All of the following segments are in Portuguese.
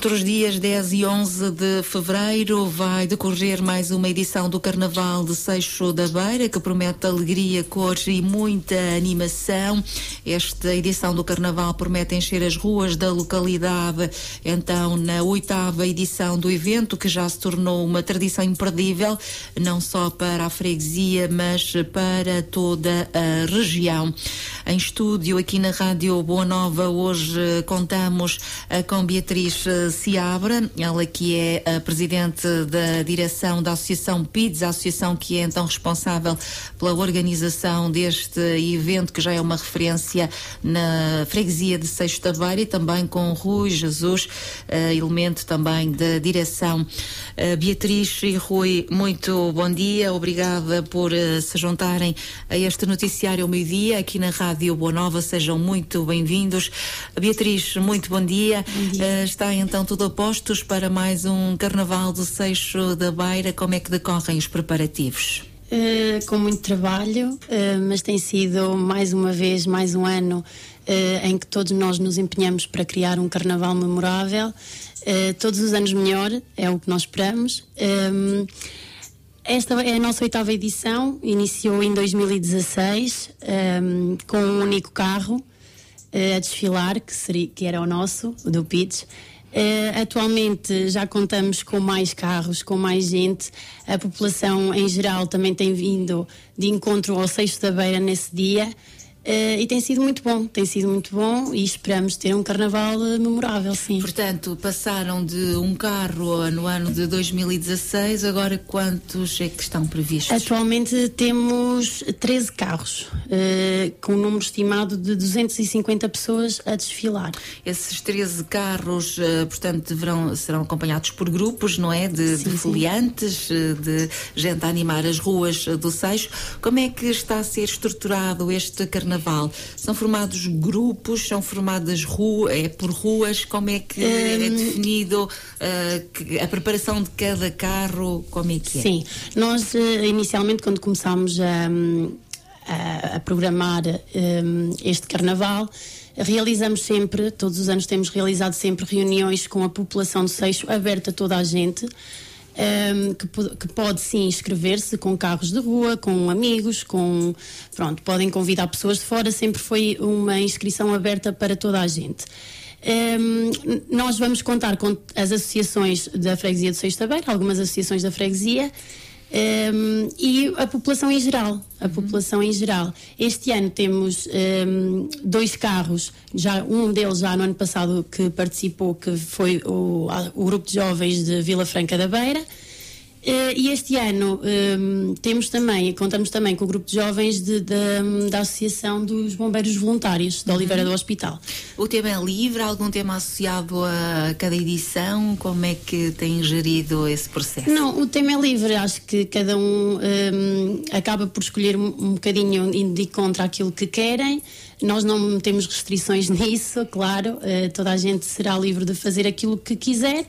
Entre os dias 10 e 11 de fevereiro vai decorrer mais uma edição do Carnaval de Seixo da Beira, que promete alegria, cores e muita animação. Esta edição do Carnaval promete encher as ruas da localidade, então, na oitava edição do evento, que já se tornou uma tradição imperdível, não só para a freguesia, mas para toda a região. Em estúdio, aqui na Rádio Boa Nova, hoje contamos com Beatriz Seabra, ela que é a presidente da direção da Associação PIDS, a associação que é então responsável pela organização deste evento, que já é uma referência na freguesia de Seixo Taveira e também com Rui Jesus, uh, elemento também da direção. Uh, Beatriz e Rui, muito bom dia, obrigada por uh, se juntarem a este noticiário ao meio-dia aqui na Rádio Boa Nova, sejam muito bem-vindos. Beatriz, muito bom dia. Bom dia. Está então tudo a postos para mais um Carnaval do Seixo da Beira. Como é que decorrem os preparativos? Uh, com muito trabalho, uh, mas tem sido mais uma vez, mais um ano em que todos nós nos empenhamos para criar um carnaval memorável. todos os anos melhor, é o que nós esperamos. Esta é a nossa oitava edição, iniciou em 2016 um, com um único carro uh, a desfilar, que, seria, que era o nosso, o do Pitch. Uh, atualmente já contamos com mais carros, com mais gente. A população em geral também tem vindo de encontro ao Sexto da Beira nesse dia. Uh, e tem sido muito bom, tem sido muito bom e esperamos ter um carnaval uh, memorável, sim. Portanto, passaram de um carro no ano de 2016, agora quantos é que estão previstos? Atualmente temos 13 carros, uh, com um número estimado de 250 pessoas a desfilar. Esses 13 carros, portanto, deverão, serão acompanhados por grupos, não é? De, sim, de foliantes, de gente a animar as ruas do Seixo. Como é que está a ser estruturado este carnaval? Carnaval? São formados grupos, são formadas ruas, é por ruas? Como é que um... é definido uh, a preparação de cada carro? Como é que é? Sim, nós uh, inicialmente quando começámos a, a, a programar um, este carnaval, realizamos sempre, todos os anos temos realizado sempre reuniões com a população de Seixo, aberta a toda a gente um, que, que, pode sim inscrever-se com carros de rua, com amigos, com pronto, podem convidar pessoas de fora, sempre foi uma inscrição aberta para toda a gente. Um, nós vamos contar com as associações da freguesia de Sexta Beira, algumas associações da freguesia um, e a população em geral. A uhum. população em geral. Este ano temos um, dois carros, já um deles já no ano passado que participou, que foi o, o grupo de jovens de Vila Franca da Beira. Uh, e este ano um, temos também, contamos também com o grupo de jovens de, de, da Associação dos Bombeiros Voluntários da Oliveira uhum. do Hospital. O tema é livre? Algum tema associado a cada edição? Como é que tem gerido esse processo? Não, o tema é livre. Acho que cada um, um acaba por escolher um, bocadinho de contra aquilo que querem. Nós não temos restrições nisso, claro. Uh, toda a gente será livre de fazer aquilo que quiser.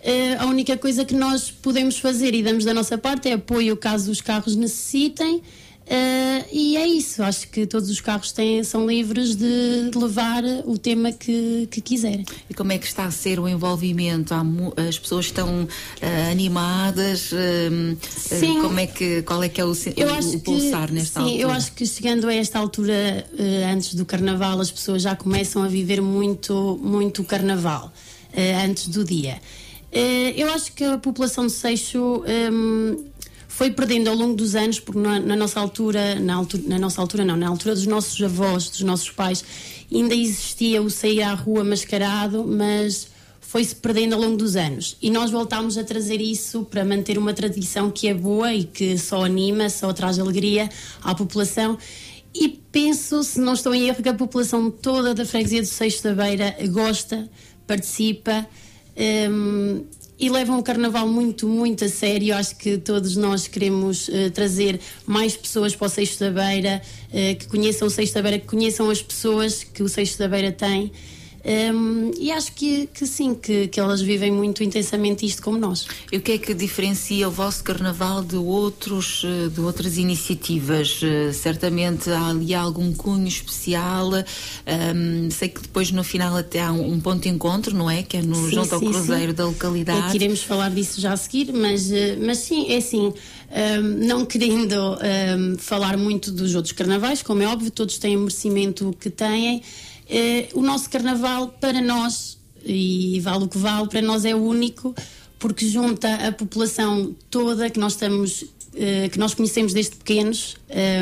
Uh, a única coisa que nós podemos fazer e damos da nossa parte é apoio caso os carros necessitem. Uh, e é isso, acho que todos os carros têm, são livres de, de levar o tema que, que, quiserem. E como é que está a ser o envolvimento? as pessoas estão uh, animadas? Uh, sim. Como é que, qual é que é o, eu o, o pulsar que, nesta sim, altura? Eu acho que chegando a esta altura, antes do carnaval, as pessoas já começam a viver muito, muito o carnaval, antes do dia. Eh, eu acho que a população de Seixo um, foi perdendo ao longo dos anos, porque na, na, nossa altura, na altura, na nossa altura não, na altura dos nossos avós, dos nossos pais, ainda existia o sair à rua mascarado, mas foi-se perdendo ao longo dos anos. E nós voltámos a trazer isso para manter uma tradição que é boa e que só anima, só traz alegria à população. E penso, se não estou em erro, que a população toda da freguesia do Seixo da Beira gosta, participa um, e levam o carnaval muito, muito a sério. Acho que todos nós queremos uh, trazer mais pessoas para o Seixo da Beira, uh, que conheçam o Seixo da Beira, que conheçam as pessoas que o Seixo da Beira tem. Um, e acho que, que sim, que, que elas vivem muito intensamente isto como nós. E o que é que diferencia o vosso carnaval de, outros, eh, de outras iniciativas? Uh, certamente há ali algum cunho especial. Um, sei que depois no final até há um, ponto de encontro, não é? Que é no, sim, junto sim, ao Cruzeiro sim. da localidade. É que iremos falar disso já a seguir, mas, eh, mas sim, é assim. Um, não querendo falar muito dos outros carnavais, como é óbvio, todos têm o merecimento que têm. Uh, o nosso carnaval, para nós, e vale o que vale, para nós é único, porque junta a população toda que nós estamos, uh, que nós conhecemos desde pequenos,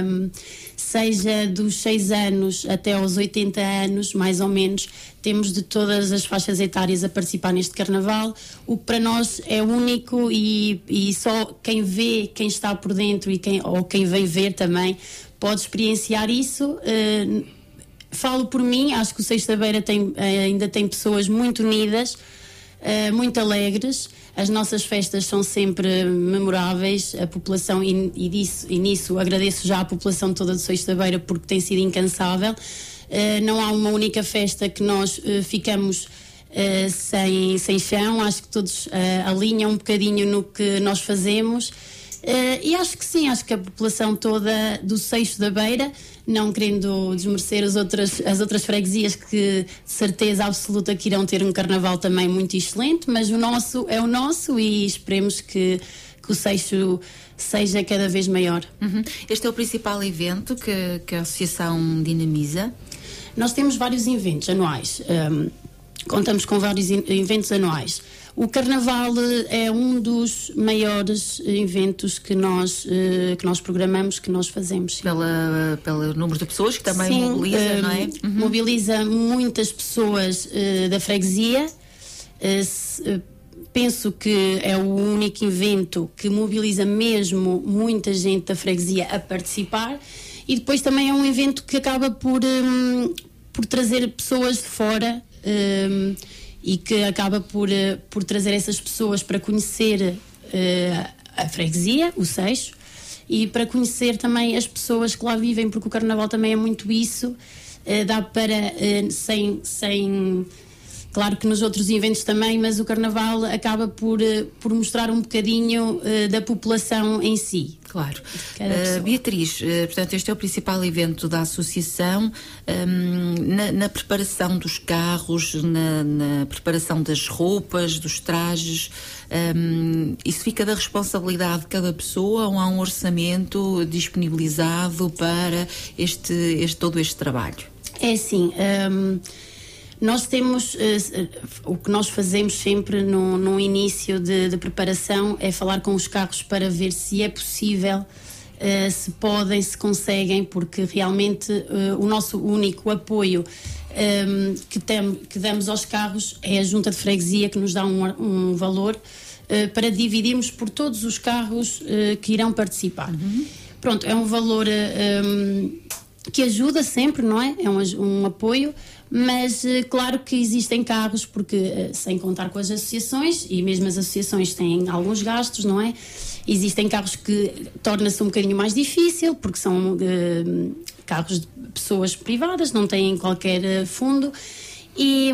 um, seja dos 6 anos até aos 80 anos, mais ou menos, temos de todas as faixas etárias a participar neste carnaval, o que para nós é único e, e só quem vê, quem está por dentro e quem, ou quem vem ver também pode experienciar isso. Falo por mim, acho que o Sexta Beira tem, eh, ainda tem pessoas muito unidas, uh, muito alegres. As nossas festas são sempre memoráveis, a população, e, e, disso, e nisso agradeço já à população toda de Sexta Beira porque tem sido incansável. Uh, não há uma única festa que nós ficamos sem, sem chão, acho que todos alinham um bocadinho no que nós fazemos. E acho que sim, acho que a população toda do Seixo da Beira, não querendo desmerecer as outras, as outras freguesias que de certeza absoluta que irão ter um carnaval também muito excelente, mas o nosso é o nosso e esperemos que, que o Seixo seja cada vez maior. Uhum. Este é o principal evento que, que a Associação dinamiza? Nós temos vários eventos anuais. Um, contamos com vários eventos anuais. O Carnaval eh, é um dos maiores eventos que nós, uh, que nós programamos, que nós fazemos. Pela, pelo número de pessoas que também sim, mobiliza, uh, não é? Uhum. Mobiliza muitas pessoas uh, da freguesia. Se, penso que é o único evento que mobiliza mesmo muita gente da freguesia a participar. E depois também é um evento que acaba por, um, por trazer pessoas de fora um, e que acaba por, uh, por trazer essas pessoas para conhecer uh, a freguesia, o Seixo, e para conhecer também as pessoas que lá vivem, porque o Carnaval também é muito isso. Uh, dá para, sem, sem Claro que nos outros eventos também, mas o Carnaval acaba por, eh, por mostrar um bocadinho uh, da população em si. Claro. Uh, Beatriz, uh, portanto, este é o principal evento da associação. Um, na, na, preparação dos carros, na, na, preparação das roupas, dos trajes, um, isso fica da responsabilidade de cada pessoa ou há um orçamento disponibilizado para este, este todo este trabalho? É assim. Um nós temos, uh, o que nós fazemos sempre no, no início de, de, preparação é falar com os carros para ver se é possível, uh, se podem, se conseguem, porque realmente uh, o nosso único apoio ehm, que, tem, que damos aos carros é a junta de freguesia que nos dá um, um valor para dividirmos por todos os carros que irão participar. Uhum. Pronto, é um valor um, ehm, que ajuda sempre, não é? É um, um apoio mas eh, claro que existem carros, porque eh, sem contar com as associações, e mesmo as associações têm alguns gastos, não é? Existem carros que torna-se um bocadinho mais difícil, porque são uh, carros de pessoas privadas, não têm qualquer fundo, e,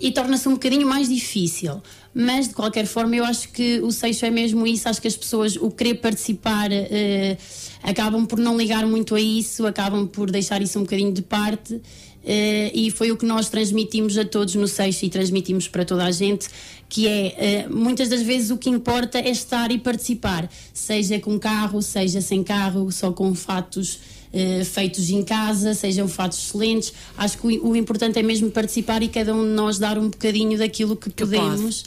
e torna-se um bocadinho mais difícil. Mas de qualquer forma, eu acho que o Seixo é mesmo isso. Acho que as pessoas, o querer participar, uh, acabam por não ligar muito a isso, acabam por deixar isso um bocadinho de parte e foi o que nós transmitimos a todos no Seixo e transmitimos para toda a gente, que é uh, muitas das vezes o que importa é estar e participar, seja com carro, seja sem carro, só com fatos uh, feitos em casa, sejam fatos excelentes. Acho que o, o, importante é mesmo participar e cada um de nós dar um bocadinho daquilo que, que podemos.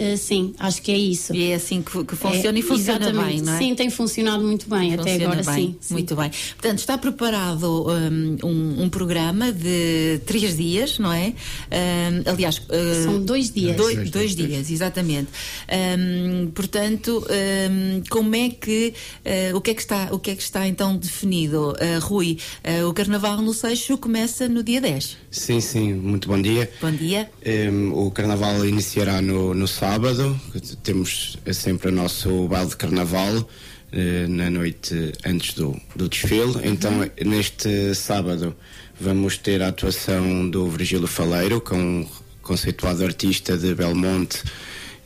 Uh, sim, acho que é isso. E é assim que, que funciona é, e funciona exatamente. bem, não é? Sim, tem funcionado muito bem funciona até agora, bem, sim, Muito bem. Portanto, está preparado um, um, um, programa de três dias, não é? Um, aliás, uh, são dois dias. Dois, dois, dois dias, exatamente. Um, portanto, como é que uh, o que é que está o que é que está então definido, Rui? o Carnaval no Seixo começa no dia 10. Sim, sim. Muito bom dia. Bom dia. o Carnaval iniciará no, no sábado, temos sempre o nosso baile de carnaval eh, na noite antes do, do desfile. Uhum. Então, neste sábado, vamos ter a atuação do Virgílio Faleiro, que é um conceituado artista de Belmonte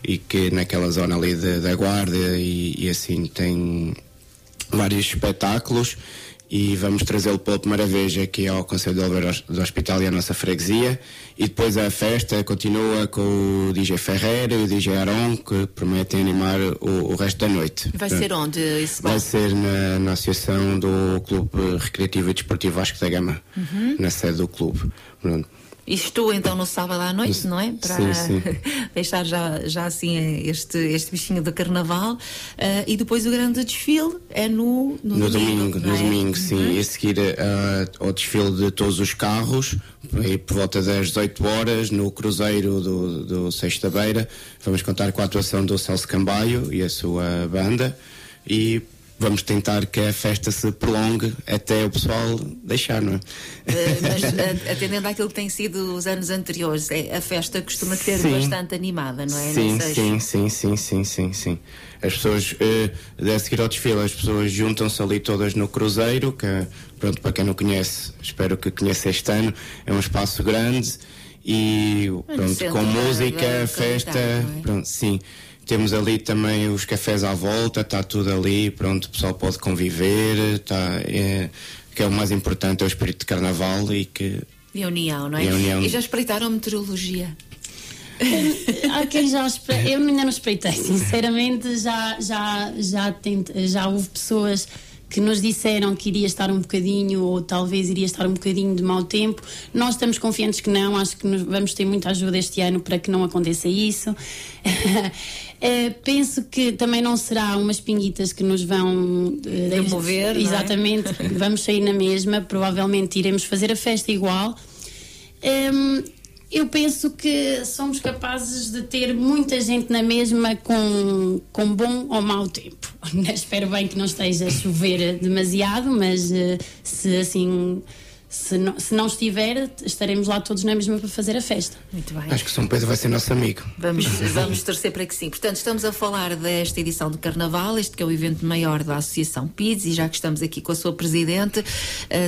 e que naquela zona ali da Guarda e, e assim tem vários espetáculos e vamos trazê-lo pela primeira vez aqui ao Conselho de Oliveira do Hospital e à nossa freguesia e depois a festa continua com o DJ Ferreira e o DJ Aron que prometem animar o, o resto da noite. Vai ser onde esse Vai ser na, na Associação do Clube Recreativo e Desportivo Vasco da Gama, uhum. na sede do clube. Pronto. Estou então no sábado à noite, não é? Para sim, sim. deixar já, já assim este, este bichinho do carnaval. Uh, e depois o grande desfile é no, no, no domingo. domingo no é? domingo, sim. Uhum. E a seguir uh, ao desfile de todos os carros, aí por volta das 18 horas, no Cruzeiro do, do Sexta Beira, vamos contar com a atuação do Celso Cambaio e a sua banda. E vamos tentar que a festa se prolongue até o pessoal deixar, não é? Uh, mas atendendo àquilo que tem sido os anos anteriores, é, a festa costuma ser sim. bastante animada, não é? Sim, sim, sim, sim, sim, sim, sim. As pessoas, uh, a seguir ao desfile, as pessoas juntam-se ali todas no Cruzeiro, que, pronto, para quem não conhece, espero que conheça este ano, é um espaço grande e pronto, com música, festa, é? pronto, sim. Temos ali também os cafés à volta, está tudo ali, pronto, o pessoal pode conviver, tá, é, que é o mais importante, é o espírito de carnaval e que. E a união, não é? E, união... e já espreitaram meteorologia? Há quem já eu ainda não espreitei, sinceramente, já, já, já, tente, já houve pessoas que nos disseram que iria estar um bocadinho ou talvez iria estar um bocadinho de mau tempo. Nós estamos confiantes que não, acho que vamos ter muita ajuda este ano para que não aconteça isso. é, penso que também não será umas pinguitas que nos vão uh, demover. Exatamente, é? vamos sair na mesma, provavelmente iremos fazer a festa igual. Um, eu penso que somos capazes de ter muita gente na mesma com, com bom ou mau tempo. Espero bem que não esteja a chover demasiado, mas uh, se assim se não, se não estiver, estaremos lá todos na mesma para fazer a festa. Muito bem. Acho que São Pedro vai ser nosso amigo. Vamos, vamos torcer para que sim. Portanto, estamos a falar desta edição do Carnaval, este que é o evento maior da Associação PIDS, e já que estamos aqui com a sua Presidente, uh,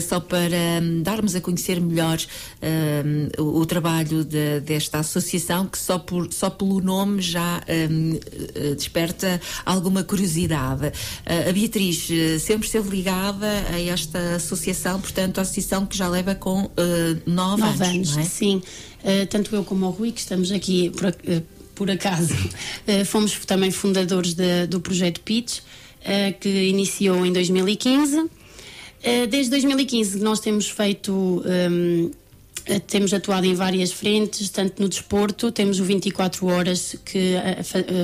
só para um, darmos a conhecer melhor um, o, o, trabalho de, desta associação, que só, por, só pelo nome já um, eh, desperta alguma curiosidade. Uh, a Beatriz uh, sempre esteve ligada a esta associação, portanto, a associação que que já leva com uh, nove, nove anos. anos é? Sim, uh, tanto eu como o Rui, que estamos aqui por, uh, por acaso, fomos também fundadores de, do projeto Pitch, que iniciou em 2015. desde 2015 nós temos feito. Um, temos atuado em várias frentes, tanto no desporto, temos o 24 horas que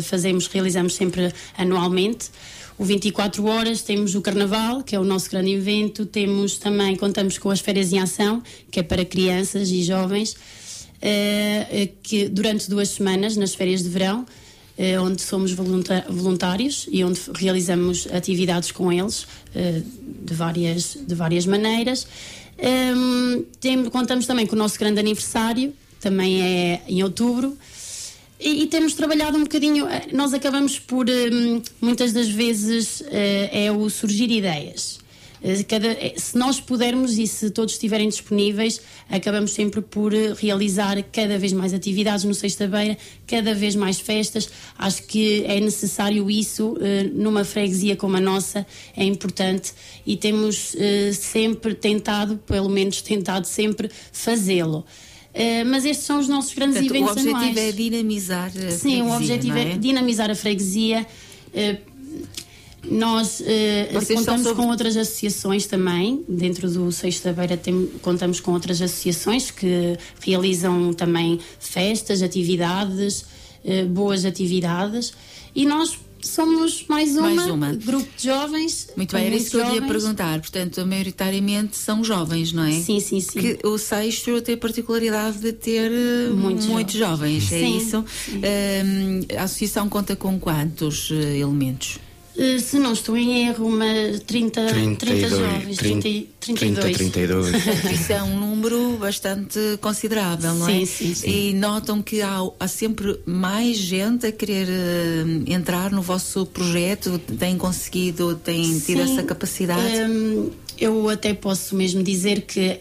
fazemos, realizamos sempre anualmente o 24 horas, temos o Carnaval, que é o nosso grande evento, temos também, contamos com as férias em ação, que é para crianças e jovens, uh, que durante duas semanas, nas férias de verão, uh, onde somos voluntários e onde realizamos atividades com eles uh, de, várias, de várias maneiras. Um, ehm, tem, contamos também com o nosso grande aniversário, também é em outubro. E, e, temos trabalhado um bocadinho, eh, nós acabamos por, um, muitas das vezes, uh, é o surgir ideias. Uh, cada, se nós pudermos e se todos estiverem disponíveis, acabamos sempre por realizar cada vez mais atividades no Sexta-feira, cada vez mais festas. Acho que é necessário isso numa freguesia como a nossa, é importante e temos sempre tentado, pelo menos tentado sempre, fazê-lo. Uh, mas estes são os nossos grandes Portanto, eventos anuais. O objetivo anuais. é dinamizar a Sim, freguesia, o objetivo é? é? dinamizar a freguesia. Uh, nós uh, contamos sobre... com outras associações também. Dentro do Sexta Beira contamos com outras associações que realizam também festas, atividades, boas atividades. E nós somos mais uma, mais uma. grupo de jovens. Muito bem, era isso que eu ia perguntar. Portanto, maioritariamente são jovens, não é? Sim, sim, sim. Que o sexto tem a particularidade de ter eh, muitos, muitos jovens, é sim, isso? Sim. Uh, a associação conta com quantos uh, elementos? Uh, se não estou em erro, uma 30, 32, 30 jovens, 30, 32. 30, 32. Isso é um número bastante considerável, não sim, é? Sim, sim. E notam que há, há sempre mais gente a querer uh, entrar no vosso projeto? Têm conseguido, têm tido sim, essa capacidade? Um, eu até posso mesmo dizer que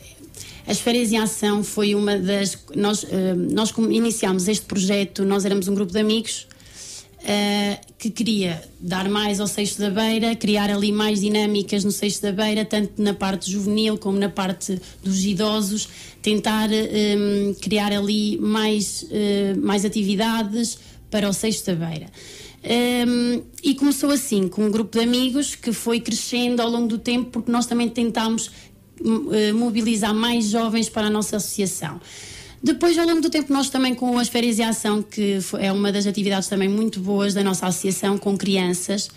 As Férias em Ação foi uma das. Nós, uh, nós iniciámos este projeto, nós éramos um grupo de amigos uh, que queria dar mais ao Seixo da Beira, criar ali mais dinâmicas no Seixo da Beira, tanto na parte juvenil como na parte dos idosos, tentar um, criar ali mais, uh, mais atividades para o Seixo da Beira. Um, e começou assim, com um grupo de amigos que foi crescendo ao longo do tempo, porque nós também tentámos uh, mobilizar mais jovens para a nossa associação. Depois, ao longo do tempo, nós também com as férias de ação, que é uma das atividades também muito boas da nossa associação com crianças,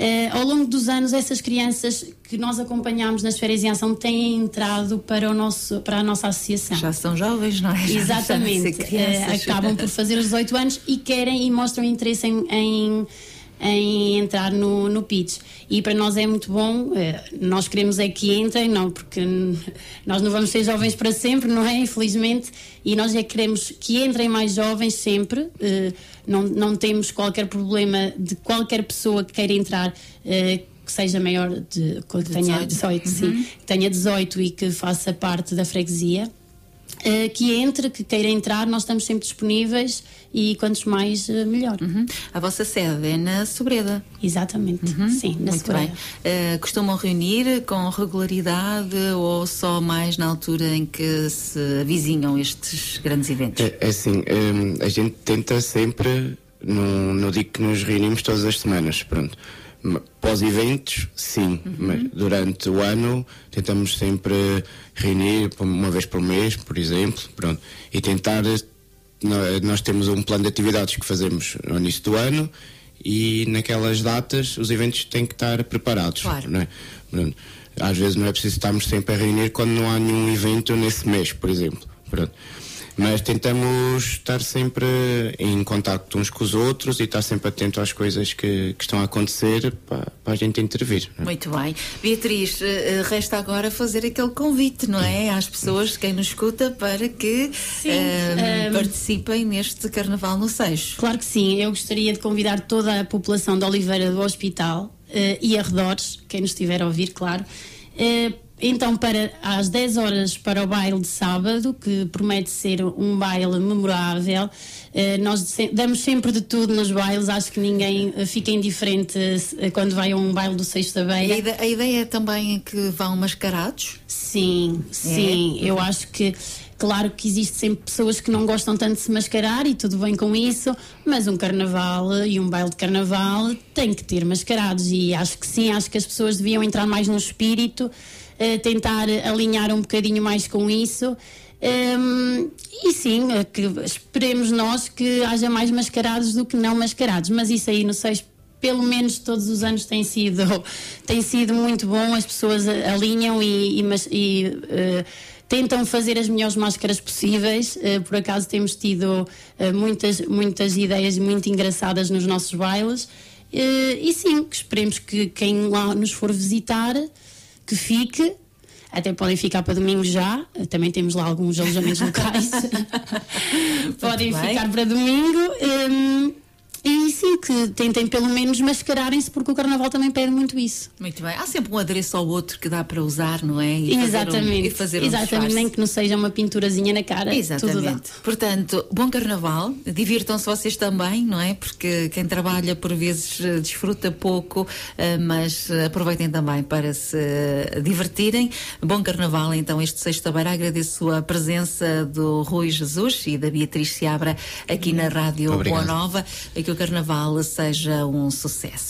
Uh, ao longo dos anos, essas crianças que nós acompanhamos nas férias em ação têm entrado para, o nosso, para a nossa associação. Já são jovens, não é? Exatamente. Uh, acabam por fazer os 18 anos e querem e mostram interesse em, em em entrar no, no pitch. E para nós é muito bom, eh, nós queremos é que entrem, não, porque nós não vamos ser jovens para sempre, não é? Infelizmente, e nós é que queremos que entrem mais jovens sempre. Eh, não, não temos qualquer problema de qualquer pessoa que queira entrar eh, que seja maior de que tenha 18, uhum. sim, que tenha 18 e que faça parte da freguesia. Uh, que entre, que queira entrar, nós estamos sempre disponíveis e quantos mais, uh, melhor. Uhum. A vossa sede é na Sobreda? Exatamente, uhum. sim, na Muito Sobreda. Bem. Uh, costumam reunir com regularidade ou só mais na altura em que se avizinham estes grandes eventos? É, é assim, um, a gente tenta sempre, não, não digo que nos reunimos todas as semanas, pronto Pós-eventos, sim, uhum. mas durante o ano tentamos sempre reunir uma vez por mês, por exemplo, pronto, e tentar. Nós temos um plano de atividades que fazemos no início do ano e naquelas datas os eventos têm que estar preparados. Claro. Não é? Pronto. Às vezes não é preciso estarmos sempre a reunir quando não há nenhum evento nesse mês, por exemplo. Pronto. Mas tentamos estar sempre em contato uns com os outros e estar sempre atento às coisas que, que estão a acontecer para, para, a gente intervir. É? Muito bem. Beatriz, eh, resta agora fazer aquele convite, não é? Às pessoas, quem nos escuta, para que sim, um, eh, um... participem neste Carnaval no Seixo. Claro que sim. Eu gostaria de convidar toda a população de Oliveira do Hospital uh, e arredores, quem nos estiver a ouvir, claro. Uh, então, para às 10 horas para o baile de sábado, que promete ser um baile memorável, eh, nós damos sempre de tudo nos bailes, acho que ninguém eh, fica indiferente eh, quando vai a um baile do. E a ideia, a ideia é também que vão mascarados? Sim, sim, é? eu acho que Claro que existe sempre pessoas que não gostam tanto de se mascarar e tudo bem com isso, mas um carnaval e um baile de carnaval tem que ter mascarados e acho que sim, acho que as pessoas deviam entrar mais no espírito tentar alinhar um bocadinho mais com isso. Um, e sim, que esperemos nós que haja mais mascarados do que não mascarados, mas isso aí não sei, pelo menos todos os anos tem sido, tem sido muito bom, as pessoas alinham e, e, e uh, tentam fazer as melhores máscaras possíveis. Uh, por acaso temos tido uh, muitas, muitas ideias muito engraçadas nos nossos bailes. e sim, esperemos que quem lá nos for visitar que fique. Até podem ficar para domingo já. Também temos lá alguns alojamentos locais. podem ficar para domingo. Um, e sim, que tentem pelo menos mascararem-se, porque o carnaval também pede muito isso. Muito bem. Há sempre um adereço ao outro que dá para usar, não é? E Exatamente. Fazer um, e fazer Exatamente, um nem que não seja uma pinturazinha na cara. Exatamente. Portanto, bom carnaval. Divirtam-se vocês também, não é? Porque quem trabalha por vezes eh, desfruta pouco, eh, mas aproveitem também para se divertirem. Bom carnaval, então, este sexta-feira. Agradeço a presença do Rui Jesus e da Beatriz Seabra aqui na Rádio Obrigado. Boa Nova que o carnaval seja um sucesso.